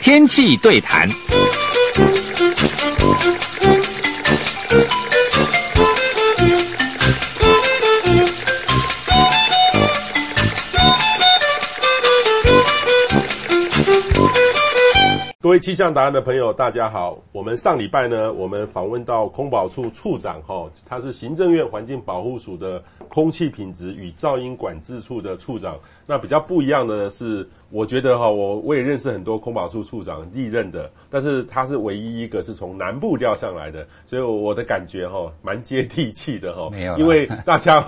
天气对谈。气象达人的朋友，大家好。我们上礼拜呢，我们访问到空保处处长，哈，他是行政院环境保护署的空气品质与噪音管制处的处长。那比较不一样的是，我觉得哈，我我也认识很多空保处处长历任的，但是他是唯一一个是从南部调上来的，所以我的感觉哈，蛮接地气的哈。没有，因为大家，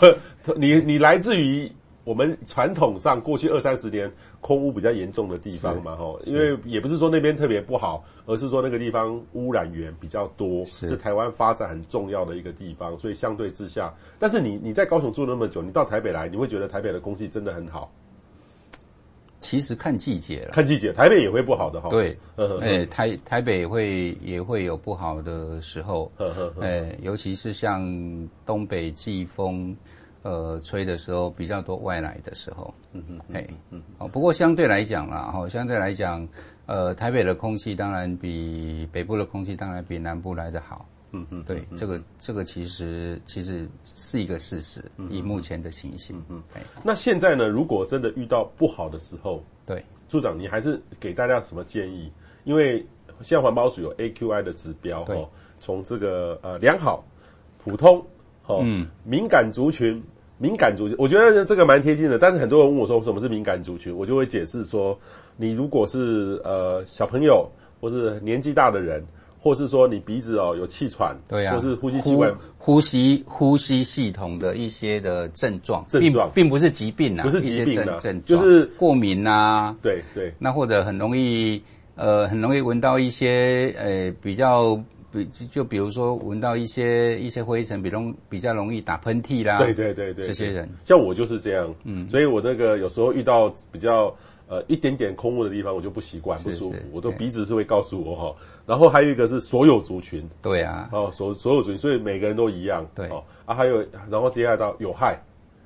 你你来自于。我们传统上过去二三十年空污比较严重的地方嘛，吼，因为也不是说那边特别不好，而是说那个地方污染源比较多，是，是台湾发展很重要的一个地方，所以相对之下，但是你你在高雄住那么久，你到台北来，你会觉得台北的空气真的很好？其实看季节了，看季节，台北也会不好的哈。对，哎，台台北会也会有不好的时候，哎，尤其是像东北季风。呃，吹的时候比较多外来的时候，嗯嗯，哎，嗯，哦，不过相对来讲啦，哈，相对来讲，呃，台北的空气当然比北部的空气当然比南部来的好，嗯嗯，对，这个这个其实其实是一个事实，以目前的情形，嗯，哎，那现在呢，如果真的遇到不好的时候，对，处长，你还是给大家什么建议？因为现在环保署有 AQI 的指标，哦，从这个呃良好、普通。哦，嗯，敏感族群，敏感族群，我觉得这个蛮贴心的。但是很多人问我说，什么是敏感族群？我就会解释说，你如果是呃小朋友，或是年纪大的人，或是说你鼻子哦有气喘，对呀、啊，或是呼吸习惯、呼吸呼吸系统的一些的症状，症状并，并不是疾病啊，不是疾病的症状，就是过敏啊，对对，那或者很容易呃很容易闻到一些呃比较。比就比如说闻到一些一些灰尘，比容比较容易打喷嚏啦。对对对对，这些人像我就是这样，嗯，所以我那个有时候遇到比较呃一点点空污的地方，我就不习惯不舒服，我的鼻子是会告诉我哈。然后还有一个是所有族群，对啊，哦所所有族群，所以每个人都一样，对哦啊还有然后接下来到有害。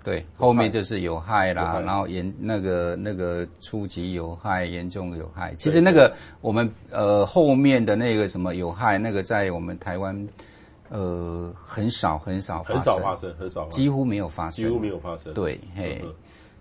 对，后面就是有害啦，害然后严那个那个初级有害，严重有害。其实那个我们呃后面的那个什么有害，那个在我们台湾呃很少很少很少发生，很少发生，几乎没有发生，几乎没有发生。对，嘿。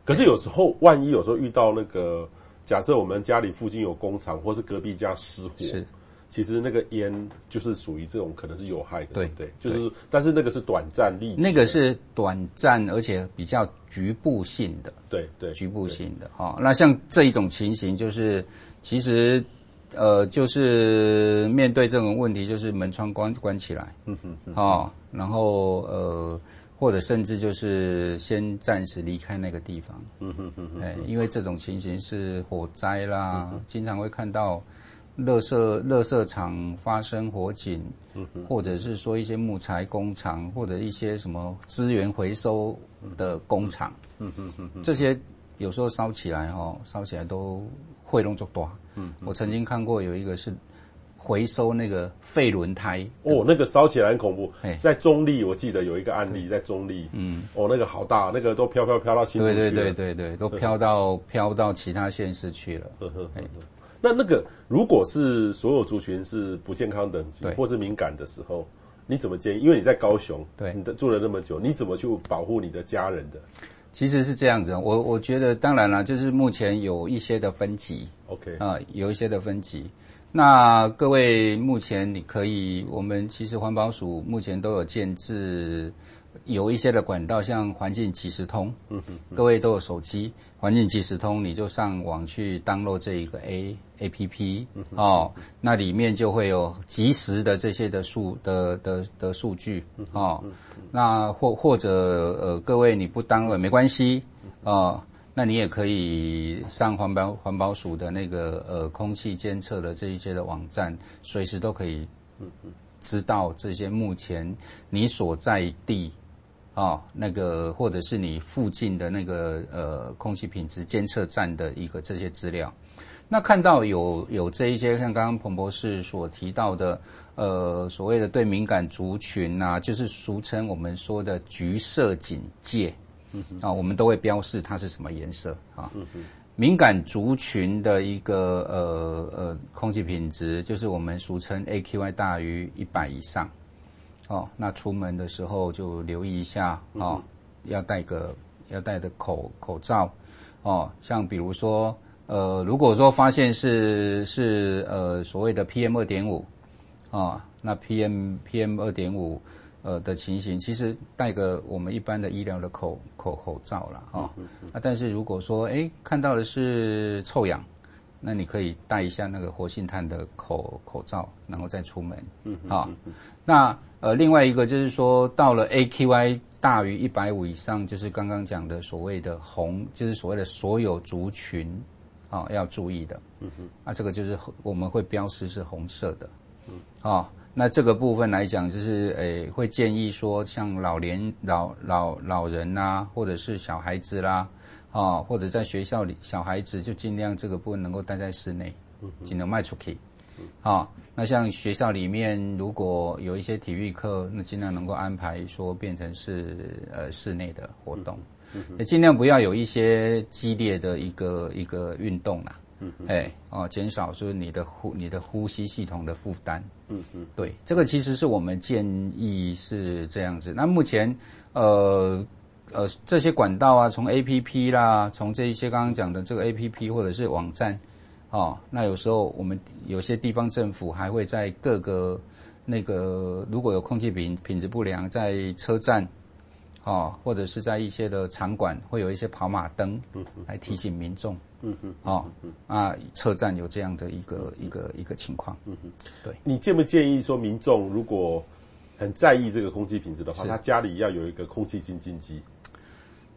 可是有时候万一有时候遇到那个，假设我们家里附近有工厂，或是隔壁家失火。是。其实那个烟就是属于这种可能是有害的，对对，就是，但是那个是短暂利，那个是短暂而且比较局部性的，对对，局部性的哈。那像这一种情形，就是其实呃，就是面对这种问题，就是门窗关关起来，嗯哼，哼。哦，然后呃，或者甚至就是先暂时离开那个地方，嗯哼哼，哎，因为这种情形是火灾啦，嗯、经常会看到。垃圾垃圾场发生火警，或者是说一些木材工厂，或者一些什么资源回收的工厂，这些有时候烧起来哈，烧起来都会弄作多。我曾经看过有一个是回收那个废轮胎，哦，那个烧起来很恐怖。在中立我记得有一个案例，在中立，嗯，哦，那个好大，那个都飘飘飘到新竹去了，对对对对对，都飘到飘到其他县市去了。那那个，如果是所有族群是不健康等级，或是敏感的时候，你怎么建议？因为你在高雄，对，你住了那么久，你怎么去保护你的家人的？其实是这样子，我我觉得当然了，就是目前有一些的分级，OK 啊、呃，有一些的分级。那各位目前你可以，我们其实环保署目前都有建置。有一些的管道，像环境即时通，嗯嗯，各位都有手机，环境即时通，你就上网去 download 这一个 A A P P，哦，那里面就会有即时的这些的数的的的数据，哦，那或或者呃，各位你不 download 没关系，哦，那你也可以上环保环保署的那个呃空气监测的这一些的网站，随时都可以，知道这些目前你所在地。哦，那个或者是你附近的那个呃空气品质监测站的一个这些资料，那看到有有这一些像刚刚彭博士所提到的，呃所谓的对敏感族群呐、啊，就是俗称我们说的橘色警戒，嗯啊，我们都会标示它是什么颜色啊。嗯敏感族群的一个呃呃空气品质，就是我们俗称 AQI 大于一百以上，哦，那出门的时候就留意一下哦，要戴个要戴的口口罩，哦，像比如说呃，如果说发现是是呃所谓的 PM 二点五，啊，那 PM PM 二点五。呃的情形，其实戴个我们一般的医疗的口口口罩了哈，啊，但是如果说哎看到的是臭氧，那你可以戴一下那个活性炭的口口罩，然后再出门，嗯，好，那呃另外一个就是说到了 AQI 大于一百五以上，就是刚刚讲的所谓的红，就是所谓的所有族群，啊要注意的，嗯哼，啊这个就是我们会标示是红色的，嗯，啊。那这个部分来讲，就是诶，会建议说，像老年老老老人呐、啊，或者是小孩子啦，啊，或者在学校里，小孩子就尽量这个部分能够待在室内，尽量迈出去。啊，那像学校里面如果有一些体育课，那尽量能够安排说变成是呃室内的活动，也尽量不要有一些激烈的一个一个运动啦。嗯，哎，哦，减少说你的呼你的呼吸系统的负担。嗯嗯，对，这个其实是我们建议是这样子。那目前，呃呃，这些管道啊，从 APP 啦，从这一些刚刚讲的这个 APP 或者是网站，哦，那有时候我们有些地方政府还会在各个那个如果有空气品品质不良，在车站。哦，或者是在一些的场馆会有一些跑马灯，来提醒民众。嗯嗯。哦，啊，车站有这样的一个一个一个情况。嗯嗯。对。你建不建议说，民众如果很在意这个空气品质的话，他家里要有一个空气清净机？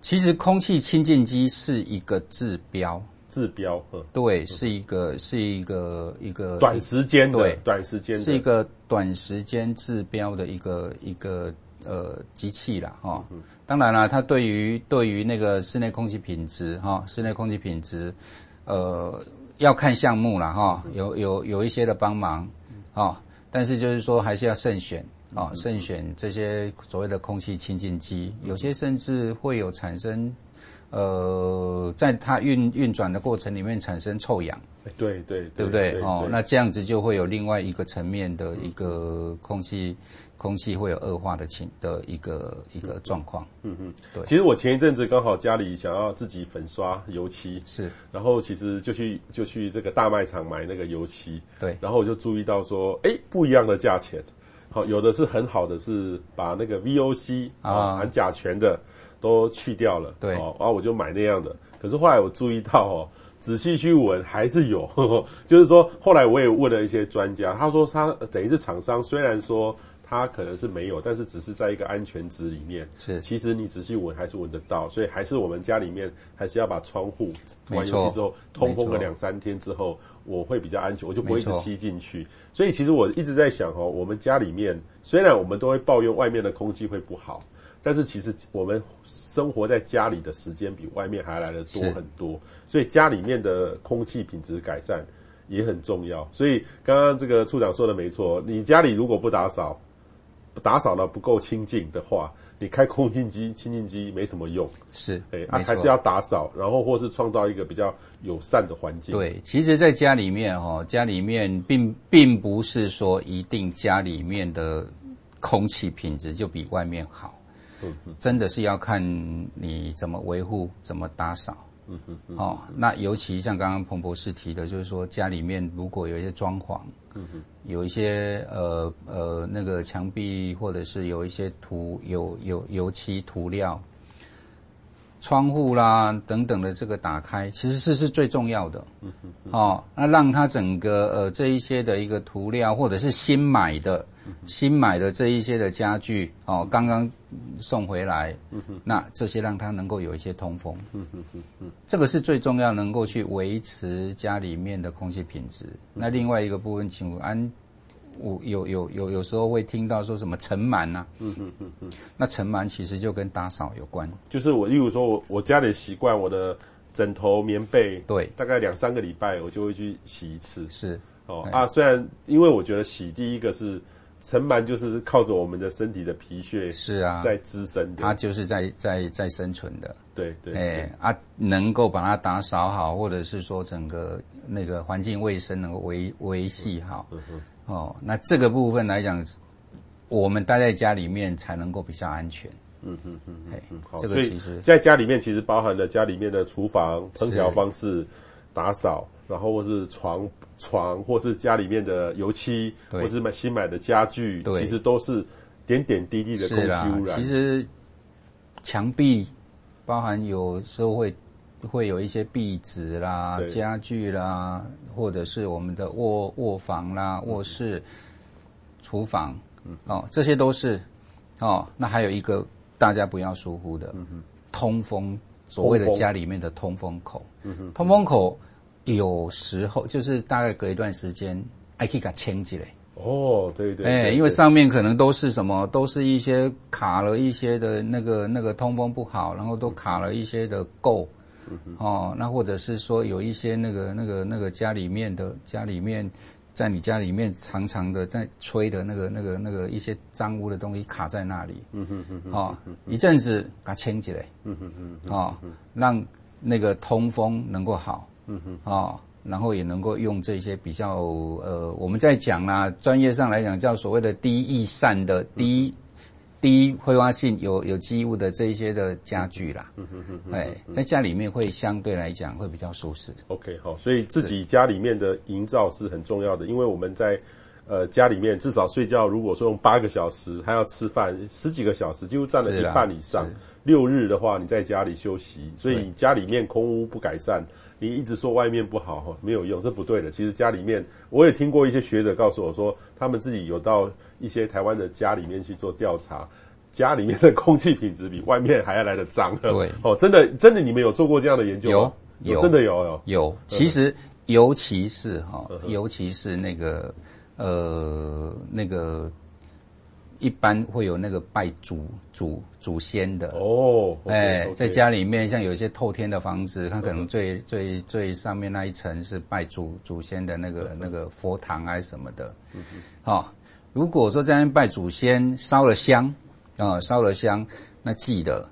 其实，空气清净机是一个治标。治标。嗯。对，是一个是一个一个短时间的，对，短时间是一个短时间治标的一个一个。呃，机器啦，哈、哦，当然了，它对于对于那个室内空气品质，哈、哦，室内空气品质，呃，要看项目了，哈、哦，有有有一些的帮忙，哦，但是就是说还是要慎选，啊、哦，慎选这些所谓的空气清净机，有些甚至会有产生，呃，在它运运转的过程里面产生臭氧，对对，对不对？哦，那这样子就会有另外一个层面的一个空气。空气会有恶化的情的一个一个状况。嗯嗯，对。其实我前一阵子刚好家里想要自己粉刷油漆，是。然后其实就去就去这个大卖场买那个油漆，对。然后我就注意到说，哎，不一样的价钱。好，有的是很好的，是把那个 VOC 啊含甲醛的都去掉了，对。然后我就买那样的。可是后来我注意到哦，仔细去闻还是有，呵呵，就是说后来我也问了一些专家，他说他等于是厂商虽然说。它可能是没有，但是只是在一个安全值里面。是，其实你仔细闻还是闻得到，所以还是我们家里面还是要把窗户关上之后通风个两三天之后，我会比较安全，我就不会一直吸进去。所以其实我一直在想哦，我们家里面虽然我们都会抱怨外面的空气会不好，但是其实我们生活在家里的时间比外面还来的多很多，所以家里面的空气品质改善也很重要。所以刚刚这个处长说的没错，你家里如果不打扫。打扫的不够清净的话，你开空净机、清净机没什么用。是，哎，啊，还是要打扫，然后或是创造一个比较友善的环境。对，其实，在家里面哈，家里面并并不是说一定家里面的空气品质就比外面好。嗯嗯，真的是要看你怎么维护、怎么打扫。嗯嗯嗯。哦，那尤其像刚刚彭博士提的，就是说家里面如果有一些装潢。嗯哼，有一些呃呃那个墙壁或者是有一些涂有有油漆涂料，窗户啦等等的这个打开，其实是是最重要的。嗯哼，哦，那让它整个呃这一些的一个涂料或者是新买的。新买的这一些的家具哦，刚刚送回来，那这些让它能够有一些通风，这个是最重要，能够去维持家里面的空气品质。那另外一个部分，请问安，我有有有有时候会听到说什么尘螨呐，嗯哼哼哼，那尘螨其实就跟打扫有关，就是我例如说我我家里习惯我的枕头棉被，对，大概两三个礼拜我就会去洗一次，是，哦啊，虽然因为我觉得洗第一个是。尘螨就是靠着我们的身体的皮屑是啊，在滋生的，它就是在在在生存的。对对，哎啊，能够把它打扫好，或者是说整个那个环境卫生能够维维系好，嗯嗯哦，那这个部分来讲，我们待在家里面才能够比较安全。嗯嗯嗯，哎，好，这个其实在家里面其实包含了家里面的厨房烹调方式、打扫，然后或是床床，或是家里面的油漆，或是买新买的家具，其实都是点点滴滴的空气污染。其实墙壁。包含有时候会会有一些壁纸啦、家具啦，或者是我们的卧卧房啦、卧室、厨房，哦，这些都是哦。那还有一个大家不要疏忽的，通风，所谓的家里面的通风口，通风口有时候就是大概隔一段时间，还可以给它清起来。哦，对对，哎，因为上面可能都是什么，都是一些卡了一些的那个那个通风不好，然后都卡了一些的垢，哦，那或者是说有一些那个那个那个家里面的家里面，在你家里面常常的在吹的那个那个那个一些脏污的东西卡在那里，嗯哼哼，哦，一阵子给它清起来，嗯哼哼，哦，让那个通风能够好，嗯哼，哦。然后也能够用这些比较呃，我们在讲啦，专业上来讲叫所谓的低易散的低低挥发性有有机物的这一些的家具啦，哎，在家里面会相对来讲会比较舒适。OK，好，所以自己家里面的营造是很重要的，因为我们在呃家里面至少睡觉，如果说用八个小时，还要吃饭十几个小时，几乎占了一半以上。六日的话，你在家里休息，所以家里面空屋不改善。你一直说外面不好哈，没有用，这不对的。其实家里面，我也听过一些学者告诉我说，他们自己有到一些台湾的家里面去做调查，家里面的空气品质比外面还要来的脏。对，哦，真的，真的，你们有做过这样的研究吗？有，有，真的有，有。有，其实，尤其是哈，尤其是那个，呃，那个。一般会有那个拜祖祖祖先的。哦，哎、okay, okay，在家里面像有一些透天的房子，它可能最最最上面那一层是拜祖祖先的那个那个佛堂还是什么的，嗯好、哦，如果说在那边拜祖先烧了香啊，烧、哦、了香，那记得。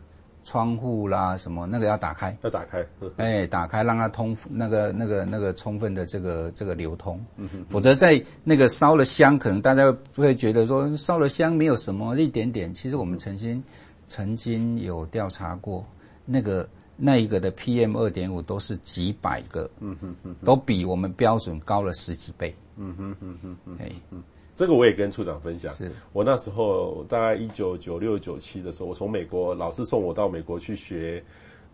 窗户啦，什么那个要打开，要打开，哎、欸，打开让它通那个那个那个充分的这个这个流通，否则在那个烧了香，可能大家会觉得说烧了香没有什么一点点，其实我们曾经曾经有调查过，那个那一个的 PM 二点五都是几百个，嗯哼哼，都比我们标准高了十几倍，嗯哼哼哼哼，哎，嗯。这个我也跟处长分享。是我那时候大概一九九六九七的时候，我从美国老师送我到美国去学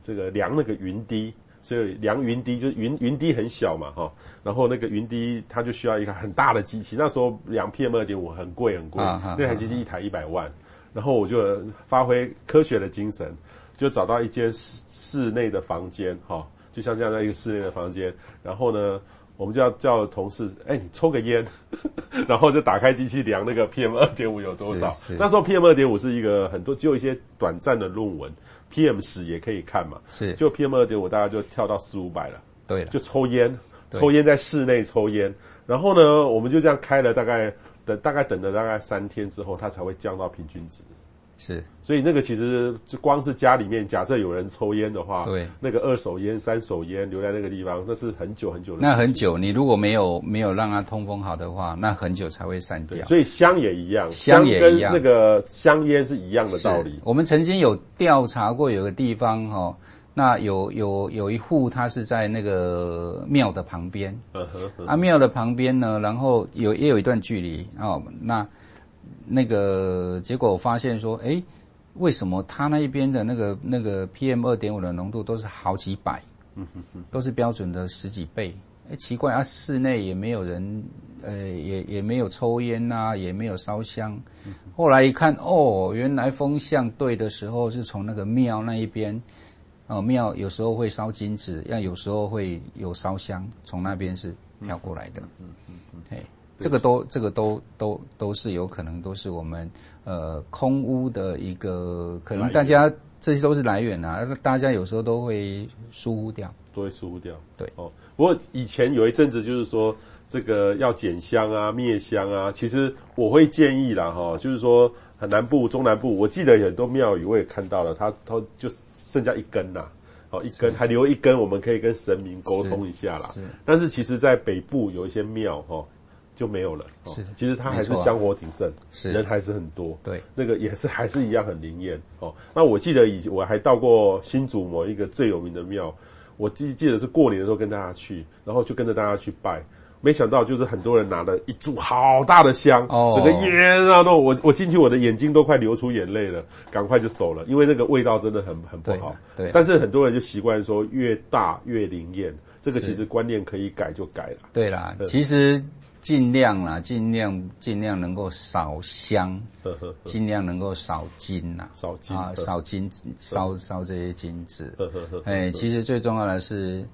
这个量那个云滴，所以量云滴就是云云滴很小嘛，哈，然后那个云滴它就需要一个很大的机器。那时候量 PM 二点五很贵很贵，那台机器一台一百万。然后我就发挥科学的精神，就找到一间室室内的房间，哈，就像这样的一个室内的房间，然后呢。我们就要叫同事，哎，你抽个烟，然后就打开机器量那个 PM 二点五有多少。那时候 PM 二点五是一个很多，只有一些短暂的论文，PM 十也可以看嘛。是，就 PM 二点五，大家就跳到四五百了。对，就抽烟，抽烟在室内抽烟，然后呢，我们就这样开了大概等大概等了大概三天之后，它才会降到平均值。是，所以那个其实就光是家里面，假设有人抽烟的话，对，那个二手烟、三手烟留在那个地方，那是很久很久的。那很久，你如果没有没有让它通风好的话，那很久才会散掉。所以香也一样，香也一样，跟那个香烟是一样的道理。我们曾经有调查过，有个地方哈、哦，那有有有一户，他是在那个庙的旁边，啊庙的旁边呢，然后有也有一段距离哦，那。那个结果我发现说，哎，为什么他那一边的那个那个 PM 二点五的浓度都是好几百，嗯哼哼，都是标准的十几倍？哎，奇怪啊，室内也没有人，呃，也也没有抽烟呐、啊，也没有烧香。后来一看，哦，原来风向对的时候是从那个庙那一边，哦，庙有时候会烧金纸，要有时候会有烧香，从那边是飘过来的。嗯嗯嗯，嘿。这个都，这个都都都是有可能，都是我们呃空屋的一个可能，大家这些都是来源啊，大家有时候都会疏忽掉，都会疏忽掉。对，哦，不过以前有一阵子就是说，这个要减香啊、灭香啊，其实我会建议啦，哈，就是说南部、中南部，我记得很多庙宇我也看到了，它它就剩下一根呐，哦，一根还留一根，我们可以跟神明沟通一下啦。是，但是其实在北部有一些庙，哈。就没有了。是，其实它还是香火鼎盛，是人还是很多。对，那个也是还是一样很灵验哦。那我记得以前我还到过新竹某一个最有名的庙，我记记得是过年的时候跟大家去，然后就跟着大家去拜，没想到就是很多人拿了一柱好大的香，哦，整个烟啊都我我进去我的眼睛都快流出眼泪了，赶快就走了，因为那个味道真的很很不好。对，对但是很多人就习惯说越大越灵验，这个其实观念可以改就改了。对啦，其实。尽量啦，尽量尽量能够少香，尽量能够少金呐，少金啊，少金烧烧这些金子。哎，其实最重要的是，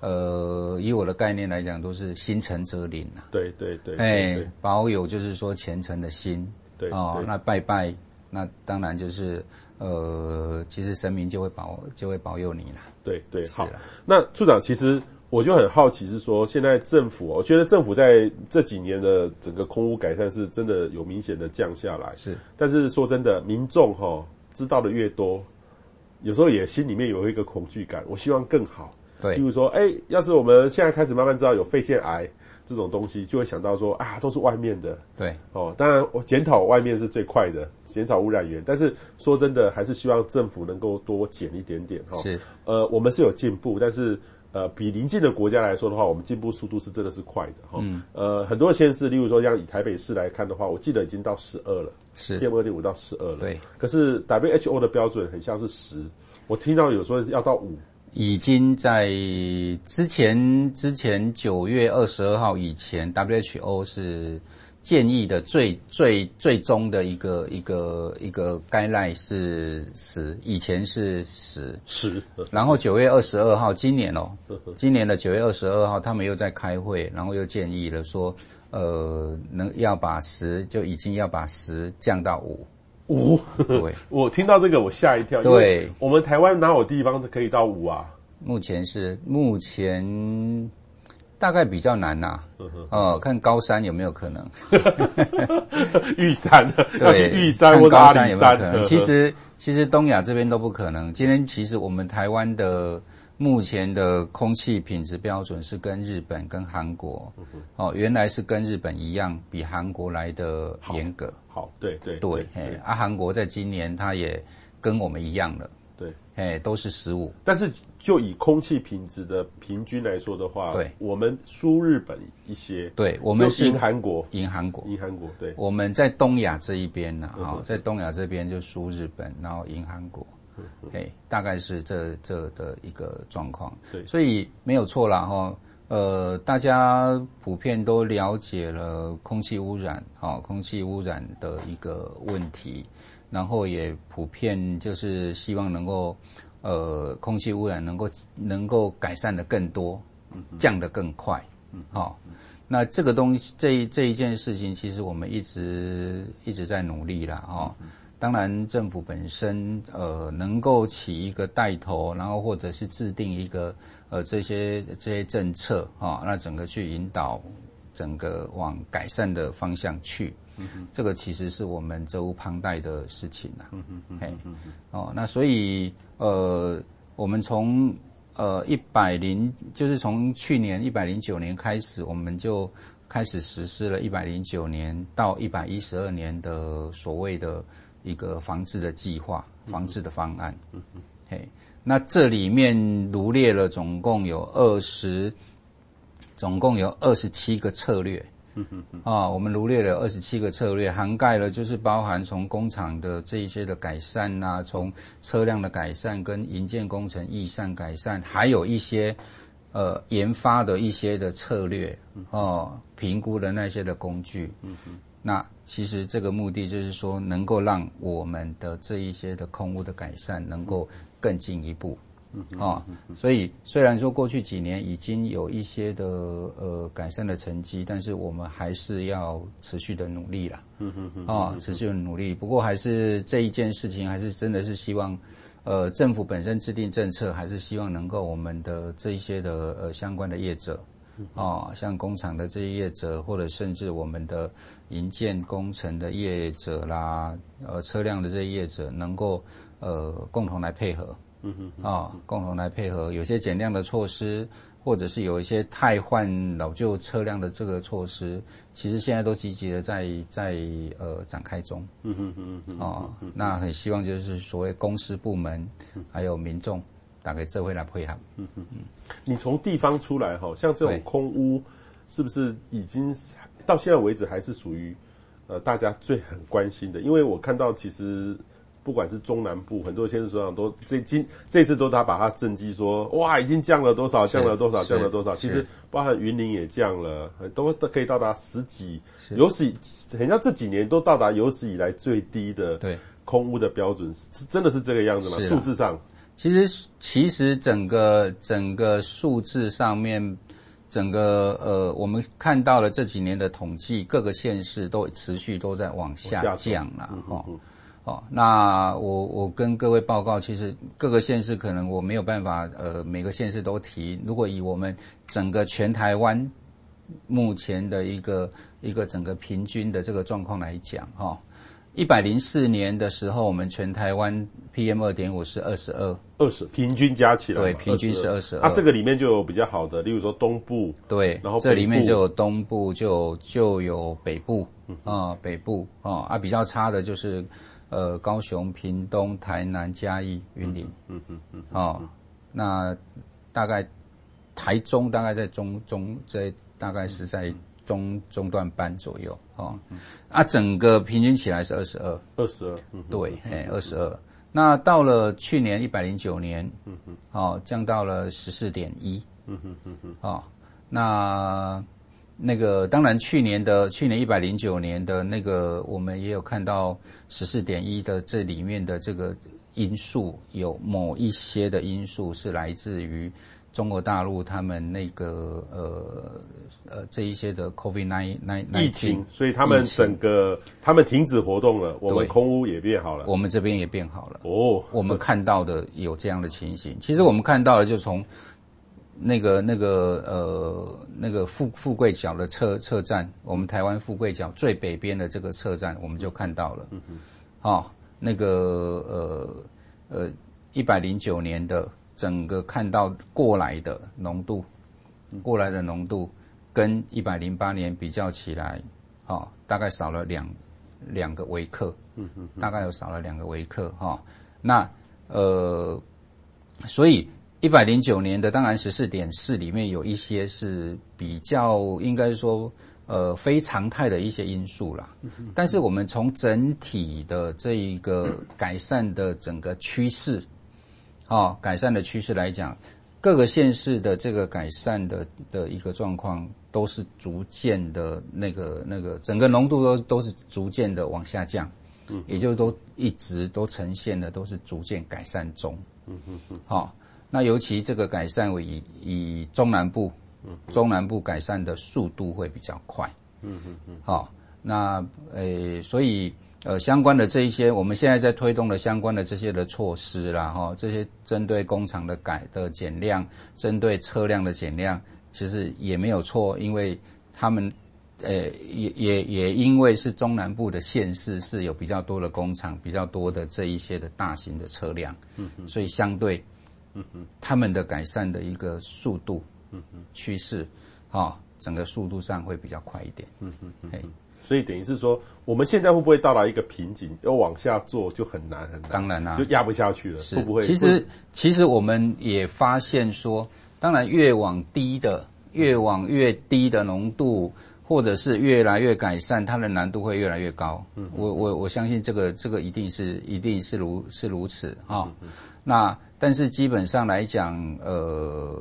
呃，以我的概念来讲，都是心诚则灵呐。对对对。哎，保有就是说虔诚的心。对哦，那拜拜，那当然就是呃，其实神明就会保就会保佑你了。对对，好。那处长其实。我就很好奇，是说现在政府，我觉得政府在这几年的整个空污改善是真的有明显的降下来。是，但是说真的，民众哈知道的越多，有时候也心里面有一个恐惧感。我希望更好。对，比如说，哎，要是我们现在开始慢慢知道有肺腺癌这种东西，就会想到说啊，都是外面的。对，哦，当然我检讨外面是最快的，减少污染源。但是说真的，还是希望政府能够多减一点点哈。是，呃，我们是有进步，但是。呃，比邻近的国家来说的话，我们进步速度是真的是快的哈。嗯。呃，很多县市，例如说像以台北市来看的话，我记得已经到十二了，是 PM 二点五到十二了。对。可是 WHO 的标准很像是十，我听到有说要到五。已经在之前之前九月二十二号以前，WHO 是。建议的最最最终的一个一个一个 guideline 是十，以前是十。十，然后九月二十二号，今年哦，今年的九月二十二号，他们又在开会，然后又建议了说，呃，能要把十就已经要把十降到五。五，对，我听到这个我吓一跳，对，我们台湾哪有地方可以到五啊？目前是目前。大概比较难呐、啊，哦、呃，看高山有没有可能？玉山，对，玉山或高山有没有可能？其实，其实东亚这边都不可能。今天其实我们台湾的目前的空气品质标准是跟日本、跟韩国，哦，原来是跟日本一样，比韩国来的严格。好，好，对对对，对，对，啊，韩国在今年它也跟我们一样了。对，哎，都是十五，但是就以空气品质的平均来说的话，对，我们输日本一些，对，我们是赢韩国，赢韩国，赢韩国，对，我们在东亚这一边呢，啊，在东亚这边就输日本，然后赢韩国，哎，大概是这这的一个状况，对，所以没有错啦哈，呃，大家普遍都了解了空气污染，啊，空气污染的一个问题。然后也普遍就是希望能够，呃，空气污染能够能够改善的更多，降得更快，好、哦，那这个东西这这一件事情，其实我们一直一直在努力啦，哦，当然政府本身呃能够起一个带头，然后或者是制定一个呃这些这些政策啊、哦，那整个去引导整个往改善的方向去。嗯、这个其实是我们责无旁贷的事情呐、啊。嗯嗯嗯。嘿，哦，那所以呃，我们从呃一百零，就是从去年一百零九年开始，我们就开始实施了一百零九年到一百一十二年的所谓的一个防治的计划、防治的方案。嗯嗯。嘿，那这里面罗列了总共有二十，总共有二十七个策略。啊，我们罗列了二十七个策略，涵盖了就是包含从工厂的这一些的改善呐、啊，从车辆的改善跟营建工程易善改善，还有一些呃研发的一些的策略哦，评估的那些的工具。嗯嗯，那其实这个目的就是说，能够让我们的这一些的空屋的改善能够更进一步。嗯啊，所以虽然说过去几年已经有一些的呃改善的成绩，但是我们还是要持续的努力啦。嗯嗯嗯啊，持续的努力。不过还是这一件事情，还是真的是希望，呃，政府本身制定政策，还是希望能够我们的这一些的呃相关的业者，哦，像工厂的这些业者，或者甚至我们的营建工程的业者啦，呃，车辆的这些业者，能够呃共同来配合，嗯嗯，啊，共同来配合，有些减量的措施。或者是有一些汰换老旧车辆的这个措施，其实现在都积极的在在呃展开中。嗯嗯嗯嗯。哦，那很希望就是所谓公司部门还有民众，大概这会来配合。嗯嗯嗯。你从地方出来哈，像这种空屋，是不是已经到现在为止还是属于呃大家最很关心的？因为我看到其实。不管是中南部，很多县市首长都这今这次都他把它政绩说，哇，已经降了多少，降了多少，降了多少。其实包含云林也降了，都都可以到达十几，有史很像这几年都到达有史以来最低的对。空屋的标准，是真的是这个样子吗？数字上，其实其实整个整个数字上面，整个呃，我们看到了这几年的统计，各个县市都持续都在往下降了哈。哦，那我我跟各位报告，其实各个县市可能我没有办法，呃，每个县市都提。如果以我们整个全台湾目前的一个一个整个平均的这个状况来讲，哈、哦，一百零四年的时候，我们全台湾 PM 二点五是二十二，二十平均加起来，对，平均是二十二。啊，这个里面就有比较好的，例如说东部，对，然后这里面就有东部，就就有北部，啊、呃，北部，啊，啊，比较差的就是。呃，高雄、屏东、台南、嘉义、云林，嗯嗯嗯，哦，那大概台中大概在中中在大概是在中中段班左右，哦，啊，整个平均起来是二十二，二十二，对，哎，二十二。那到了去年一百零九年，嗯嗯，哦，降到了十四点一，嗯，哦，那。那个当然，去年的去年一百零九年的那个，我们也有看到十四点一的这里面的这个因素，有某一些的因素是来自于中国大陆他们那个呃呃这一些的 COVID nineteen 疫情，所以他们整个他们停止活动了，我们空屋也变好了，我们这边也变好了哦。我们看到的有这样的情形，其实我们看到的就从。那个、那个、呃、那个富富贵角的车车站，我们台湾富贵角最北边的这个车站，我们就看到了。嗯嗯。哦，那个呃呃，一百零九年的整个看到过来的浓度，过来的浓度跟一百零八年比较起来，哦，大概少了两两个微克。嗯嗯。大概有少了两个微克哈、哦。那呃，所以。一百零九年的当然十四点四里面有一些是比较应该说呃非常态的一些因素啦，但是我们从整体的这一个改善的整个趋势，啊改善的趋势来讲，各个县市的这个改善的的一个状况都是逐渐的那个那个整个浓度都都是逐渐的往下降，嗯，也就是都一直都呈现的都是逐渐改善中，嗯嗯嗯，好。那尤其这个改善为以以中南部，中南部改善的速度会比较快。嗯嗯嗯。好，那呃，所以呃，相关的这一些，我们现在在推动的相关的这些的措施啦，哈，这些针对工厂的改的减量，针对车辆的减量，其实也没有错，因为他们，呃，也也也因为是中南部的县市是有比较多的工厂，比较多的这一些的大型的车辆，嗯嗯，所以相对。嗯嗯，他们的改善的一个速度，嗯嗯，趋势，啊，整个速度上会比较快一点。嗯嗯嗯，嘿，所以等于是说，我们现在会不会到达一个瓶颈，要往下做就很难很难？当然啦、啊，就压不下去了，是会不会？其实其实我们也发现说，当然越往低的，越往越低的浓度，或者是越来越改善，它的难度会越来越高。嗯，我我我相信这个这个一定是一定是如是如此啊。那但是基本上来讲，呃，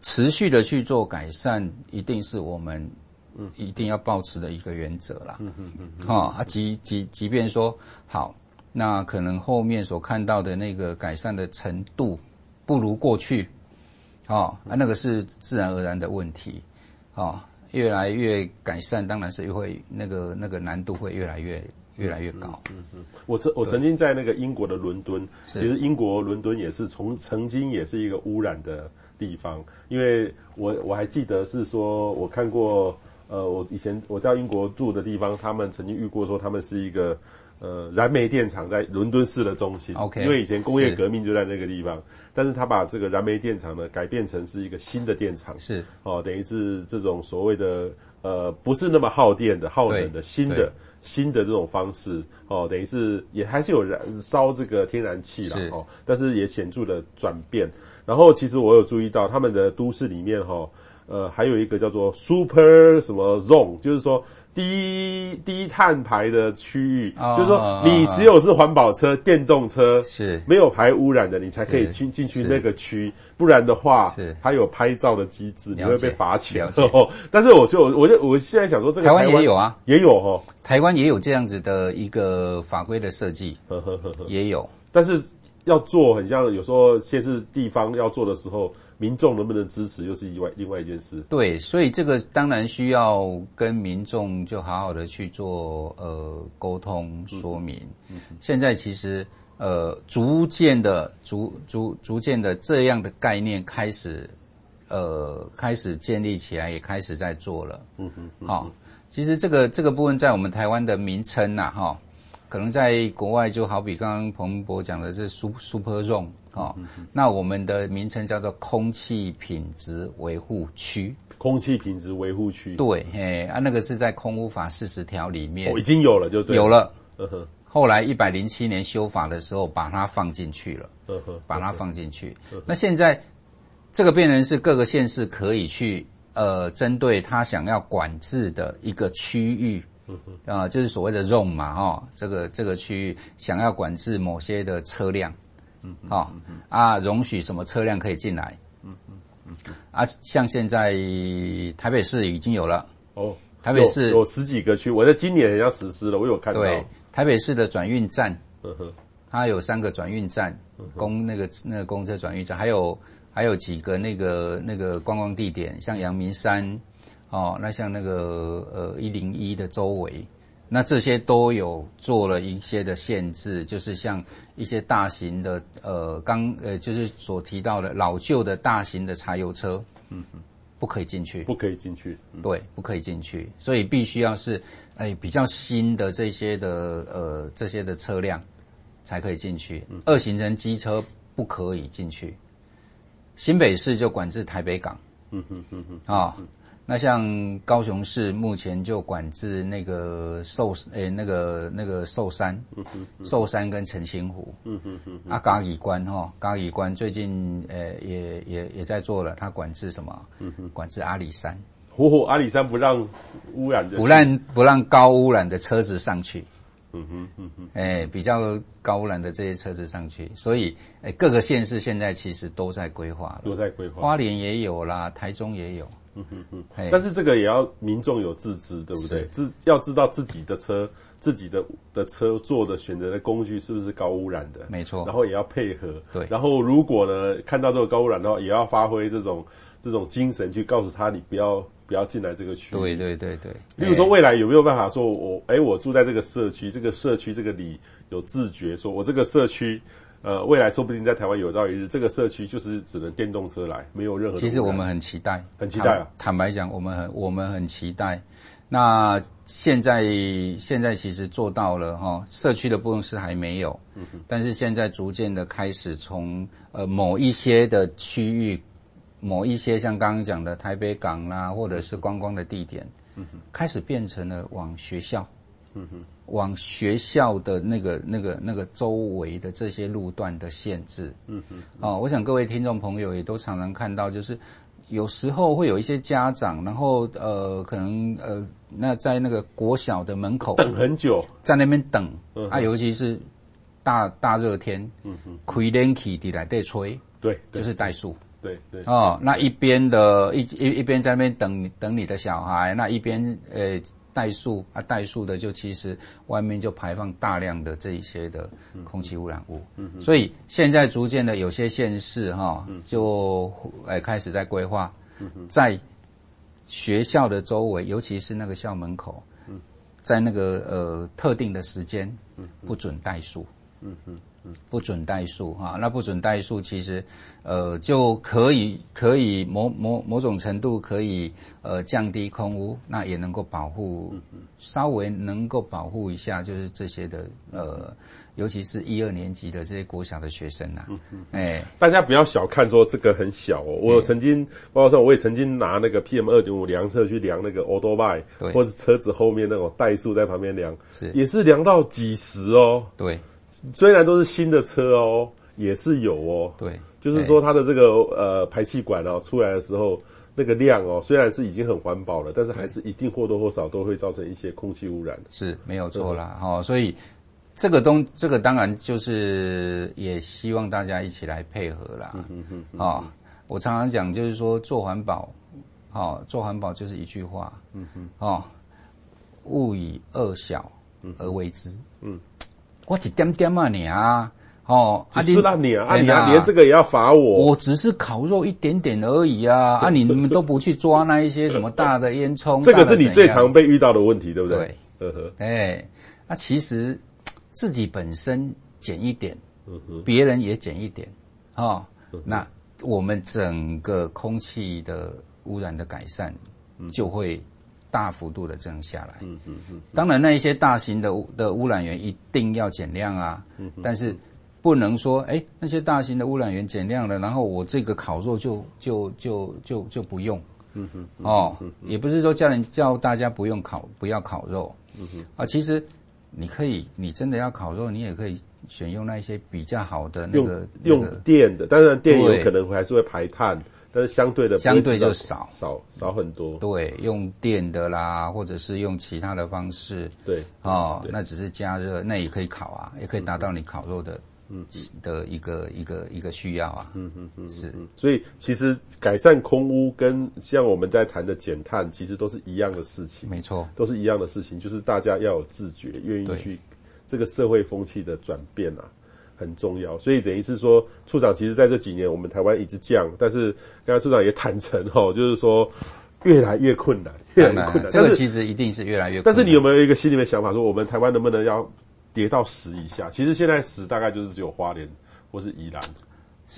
持续的去做改善，一定是我们一定要保持的一个原则啦。嗯嗯嗯。啊，啊，即即即便说好，那可能后面所看到的那个改善的程度不如过去，啊，那个是自然而然的问题。啊，越来越改善，当然是会那个那个难度会越来越。越来越高。嗯嗯，嗯，我曾我曾经在那个英国的伦敦，其实英国伦敦也是从曾经也是一个污染的地方，因为我我还记得是说，我看过，呃，我以前我在英国住的地方，他们曾经遇过说，他们是一个呃燃煤电厂在伦敦市的中心，OK，因为以前工业革命就在那个地方，是。但是他把这个燃煤电厂呢改变成是一个新的电厂，是哦，等于是这种所谓的呃不是那么耗电的、耗能的新的。新的这种方式哦，等于是也还是有燃烧这个天然气啦。哦，但是也显著的转变。然后其实我有注意到他们的都市里面哈，呃，还有一个叫做 Super 什么 Zone，就是说。低低碳排的区域，哦、就是说你只有是环保车、哦、电动车是没有排污染的，你才可以进进去那个区，不然的话，是它有拍照的机制，你会被罚钱。但是我就我就我现在想说，这个台湾也有啊，也有哈，台湾也有这样子的一个法规的设计，呵呵呵呵也有。但是要做很像有时候先是地方要做的时候。民众能不能支持，又是另外另外一件事。对，所以这个当然需要跟民众就好好的去做呃沟通说明。嗯嗯、现在其实呃逐渐的逐逐逐渐的这样的概念开始呃开始建立起来，也开始在做了。嗯哼，好、嗯哦，其实这个这个部分在我们台湾的名称呐、啊，哈、哦，可能在国外就好比刚刚彭博讲的这 Super Zone。哦，那我们的名称叫做空气品质维护区。空气品质维护区，对，嘿，啊，那个是在空污法四十条里面，哦，已经有了，就对，有了。呵呵，后来一百零七年修法的时候，把它放进去了，呵呵，把它放进去。那现在这个变成是各个县市可以去呃，针对他想要管制的一个区域，啊、呃，就是所谓的 zone 嘛，哈、哦，这个这个区域想要管制某些的车辆。嗯，好、哦、啊，容许什么车辆可以进来？嗯嗯嗯啊，像现在台北市已经有了。哦，台北市有，有十几个区，我在今年也要实施了，我有看到。对，台北市的转运站，嗯哼。它有三个转运站，公那个那个公车转运站，还有还有几个那个那个观光地点，像阳明山，哦，那像那个呃一零一的周围。那这些都有做了一些的限制，就是像一些大型的呃刚呃就是所提到的老旧的大型的柴油车，嗯哼，不可以进去，不可以进去，对，不可以进去，所以必须要是哎比较新的这些的呃这些的车辆才可以进去，二行程机车不可以进去。新北市就管制台北港，嗯哼哼哼啊。那像高雄市目前就管制那个寿诶、欸、那个那个寿山，寿山跟澄清湖，嗯嗯嗯，啊嘉义关哈，嘉义关最近呃、欸、也也也在做了，它管制什么？嗯哼，管制阿里山，哦，阿里山不让污染的，不让不让高污染的车子上去，嗯哼嗯哼，哎、欸，比较高污染的这些车子上去，所以哎、欸、各个县市现在其实都在规划，都在规划，花莲也有啦，台中也有。嗯哼哼，但是这个也要民众有自知，对不对？自要知道自己的车、自己的的车做的选择的工具是不是高污染的，没错。然后也要配合，对。然后如果呢看到这个高污染的话，也要发挥这种这种精神去告诉他，你不要不要进来这个区。对对对对。比如说未来有没有办法说我哎我住在这个社区，这个社区这个里有自觉，说我这个社区。呃，未来说不定在台湾有朝一日，这个社区就是只能电动车来，没有任何。其实我们很期待，很期待啊！坦白讲，我们很我们很期待。那现在现在其实做到了哈，社区的部分是还没有，但是现在逐渐的开始从呃某一些的区域，某一些像刚刚讲的台北港啦，或者是观光的地点，开始变成了往学校。嗯哼，往学校的那个、那个、那个周围的这些路段的限制。嗯嗯，哦，我想各位听众朋友也都常常看到，就是有时候会有一些家长，然后呃，可能呃，那在那个国小的门口等很久，在那边等。嗯，啊，尤其是大大热天，嗯哼，开冷气的来对吹，对，就是怠速。对对。哦，那一边的一一一边在那边等等你的小孩，那一边呃。怠速啊，怠速的就其实外面就排放大量的这一些的空气污染物，嗯嗯、所以现在逐渐的有些县市哈，就诶开始在规划，在学校的周围，尤其是那个校门口，在那个呃特定的时间不准怠速，不准怠速啊，那不准怠速其实，呃，就可以可以某某某种程度可以呃降低空污，那也能够保护，稍微能够保护一下，就是这些的呃，尤其是一二年级的这些国小的学生呐、啊，哎，大家不要小看说这个很小哦，我曾经包括说我也曾经拿那个 PM 二点五量测去量那个 Autobike，对，或者车子后面那种怠速在旁边量，是。也是量到几十哦，对。虽然都是新的车哦，也是有哦。对，就是说它的这个呃排气管哦出来的时候，那个量哦虽然是已经很环保了，但是还是一定或多或少都会造成一些空气污染。是没有错啦，哈、哦。所以这个东这个当然就是也希望大家一起来配合啦。嗯嗯嗯。哦，我常常讲就是说做环保，哦，做环保就是一句话。嗯哼。哦，勿以恶小而为之。嗯。嗯我一点点啊你啊，哦，啊你啊你啊你啊，连这个也要罚我？我只是烤肉一点点而已啊，啊 你们都不去抓那一些什么大的烟囱？这个是你最常被遇到的问题，对不对？对，呵呵，哎，那其实自己本身减一点，别人也减一点，哦，那我们整个空气的污染的改善就会。大幅度的降下来，嗯嗯嗯。当然，那一些大型的污的污染源一定要减量啊，嗯，但是不能说，哎、欸，那些大型的污染源减量了，然后我这个烤肉就就就就就不用，嗯哼，哦，也不是说叫人叫大家不用烤，不要烤肉，嗯哼，啊，其实你可以，你真的要烤肉，你也可以选用那一些比较好的那个用电的，当然电有可能还是会排碳。但是相对的，相对就少少少很多。对，用电的啦，或者是用其他的方式。对，哦，那只是加热，那也可以烤啊，也可以达到你烤肉的，嗯，的一个一个一个需要啊。嗯嗯嗯，是。所以其实改善空污跟像我们在谈的减碳，其实都是一样的事情。没错，都是一样的事情，就是大家要有自觉，愿意去这个社会风气的转变啊。很重要，所以等于是说，处长其实在这几年，我们台湾一直降，但是刚才处长也坦诚哈，就是说越来越困难，越来越困难。这个其实一定是越来越困难。但是你有没有一个心里面想法，说我们台湾能不能要跌到十以下？其实现在十大概就是只有花莲或是宜兰，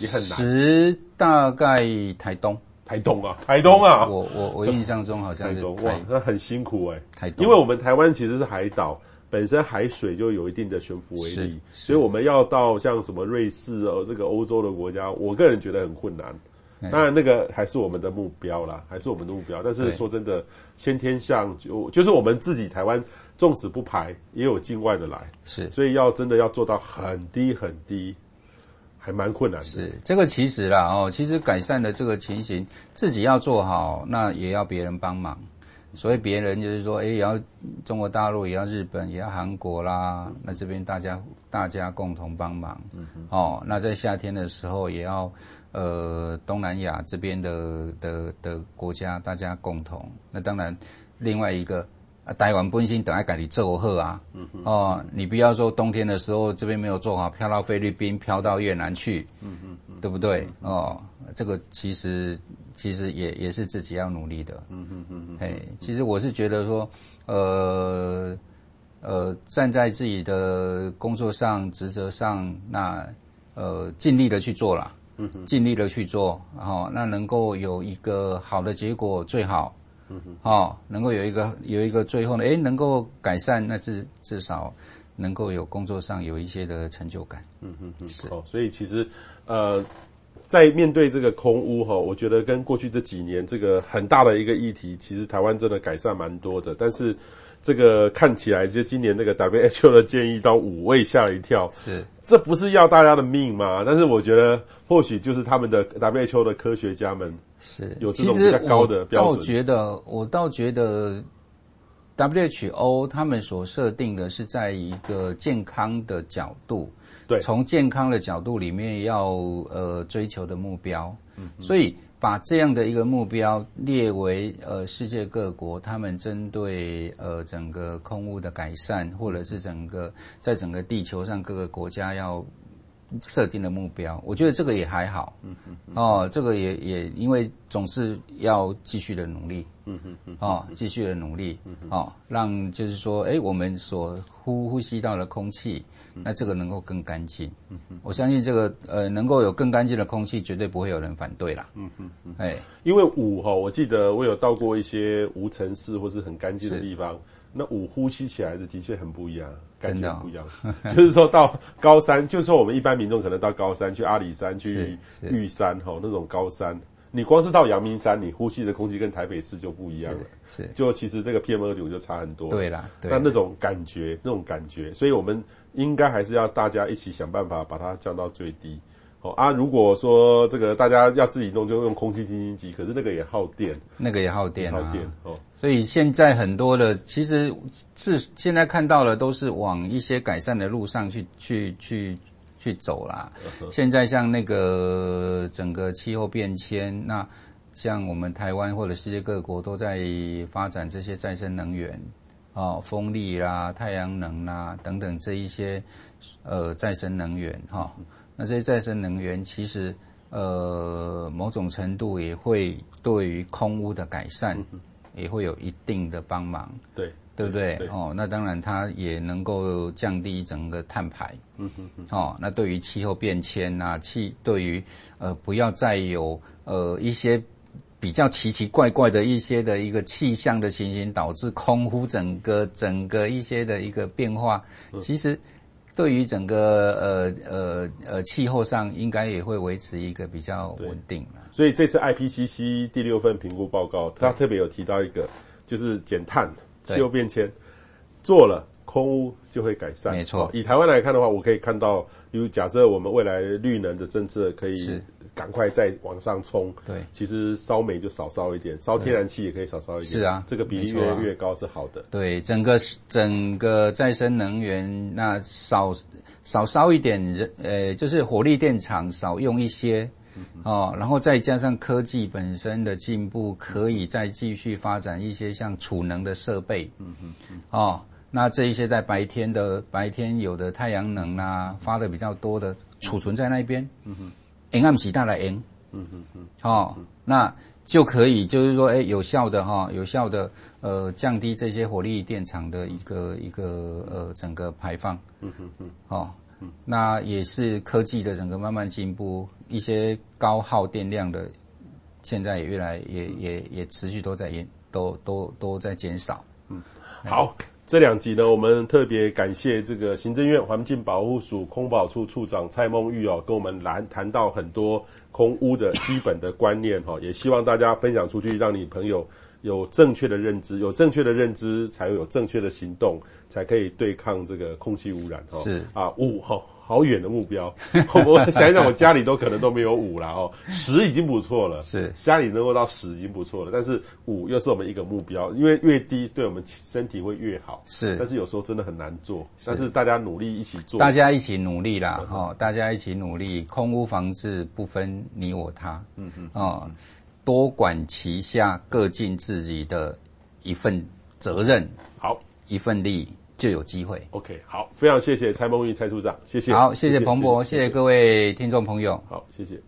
也很难。十大概台东，台东啊，台东啊，我我我印象中好像是台东，哇，那很辛苦哎、欸，台东，因为我们台湾其实是海岛。本身海水就有一定的悬浮威力，所以我们要到像什么瑞士哦，这个欧洲的国家，我个人觉得很困难。当然，那个还是我们的目标啦，还是我们的目标。但是说真的，先天上就就是我们自己台湾，纵使不排，也有境外的来，是，所以要真的要做到很低很低，还蛮困难的。是这个其实啦哦，其实改善的这个情形，自己要做好，那也要别人帮忙。所以别人就是说，哎，也要中国大陆，也要日本，也要韩国啦。那这边大家大家共同帮忙。哦，那在夏天的时候，也要呃东南亚这边的的的国家大家共同。那当然，另外一个啊，台湾本身等下赶紧做好啊。哦，你不要说冬天的时候这边没有做好，飘到菲律宾，飘到越南去。嗯嗯。对不对？哦，这个其实。其实也也是自己要努力的，嗯嗯嗯嗯，嘿，其实我是觉得说，呃呃，站在自己的工作上、职责上，那呃尽力的去做啦，嗯哼，尽力的去做，然后那能够有一个好的结果最好，嗯哼，哦，能够有一个有一个最后呢，哎，能够改善，那至至少能够有工作上有一些的成就感，嗯哼嗯，是，哦，所以其实呃。在面对这个空屋哈，我觉得跟过去这几年这个很大的一个议题，其实台湾真的改善蛮多的。但是这个看起来，就今年那个 WHO 的建议到五位吓了一跳，是这不是要大家的命吗？但是我觉得或许就是他们的 WHO 的科学家们是有这种比较高的标准。我倒觉得，我倒觉得 WHO 他们所设定的是在一个健康的角度。对，从健康的角度里面要呃追求的目标，嗯，所以把这样的一个目标列为呃世界各国他们针对呃整个空污的改善，或者是整个在整个地球上各个国家要设定的目标，我觉得这个也还好。嗯嗯。哦，这个也也因为总是要继续的努力。嗯嗯嗯。哦，继续的努力。嗯。哦，让就是说，哎，我们所呼呼吸到的空气，那这个能够更干净。嗯嗯。我相信这个呃，能够有更干净的空气，绝对不会有人反对啦。嗯嗯嗯。哎，因为五哈，我记得我有到过一些无尘室或是很干净的地方。那五呼吸起来的的确很不一样，感觉不一样。哦、就是说到高山，就是说我们一般民众可能到高山去阿里山、去玉山哈那种高山，你光是到阳明山，你呼吸的空气跟台北市就不一样了。是，是就其实这个 PM 二点五就差很多。对啦，那那种感觉，那种感觉，所以我们应该还是要大家一起想办法把它降到最低。哦啊，如果说这个大家要自己弄，就用空气清新机，可是那个也耗电，那个也耗电，耗电哦。所以现在很多的，其实是现在看到的都是往一些改善的路上去去去去走啦。现在像那个整个气候变迁，那像我们台湾或者世界各国都在发展这些再生能源，哦，风力啦、太阳能啦等等这一些呃再生能源哈。那这些再生能源其实，呃，某种程度也会对于空污的改善，也会有一定的帮忙，对，对不对？哦，那当然它也能够降低整个碳排，嗯哼哼。哦，那对于气候变迁啊，气对于呃不要再有呃一些比较奇奇怪怪的一些的一个气象的情形，导致空污整个整个一些的一个变化，其实。对于整个呃呃呃气候上，应该也会维持一个比较稳定。所以这次 IPCC 第六份评估报告，它特别有提到一个，就是减碳、气候变迁做了，空污就会改善。没错。以台湾来看的话，我可以看到，比如假设我们未来绿能的政策可以。赶快再往上冲，对，其实烧煤就少烧一点，烧天然气也可以少烧一点，是啊，这个比例越来越高是好的。对，整个整个再生能源，那少少烧一点，人呃，就是火力电厂少用一些，嗯、哦，然后再加上科技本身的进步，可以再继续发展一些像储能的设备，嗯嗯嗯，哦，那这一些在白天的白天有的太阳能啊，发的比较多的储存在那边，嗯哼。沿岸起大来沿，嗯嗯嗯，哦，那就可以，就是说，哎，有效的哈，有效的，呃，降低这些火力电厂的一个一个呃整个排放，嗯哼嗯，哦，那也是科技的整个慢慢进步，一些高耗电量的，现在也越来也也也持续都在减，都都都在减少，嗯，好。这两集呢，我们特别感谢这个行政院环境保护署空保处处长蔡梦玉哦，跟我们谈谈到很多空污的基本的观念哈，也希望大家分享出去，让你朋友有正确的认知，有正确的认知，才会有正确的行动，才可以对抗这个空气污染哈。是。啊，五哈。好远的目标，我想一想，我家里都可能都没有五了哦，十已经不错了，是。家里能够到十已经不错了，但是五又是我们一个目标，因为越低对我们身体会越好，是，但是有时候真的很难做，但是大家努力一起做，大家一起努力啦，哦，大家一起努力，空污防治不分你我他，嗯嗯，哦，多管齐下，各尽自己的一份责任，好，一份力。就有机会。OK，好，非常谢谢蔡孟玉蔡处长，谢谢。好，谢谢彭博，谢谢，谢谢各位听众朋友。好，谢谢。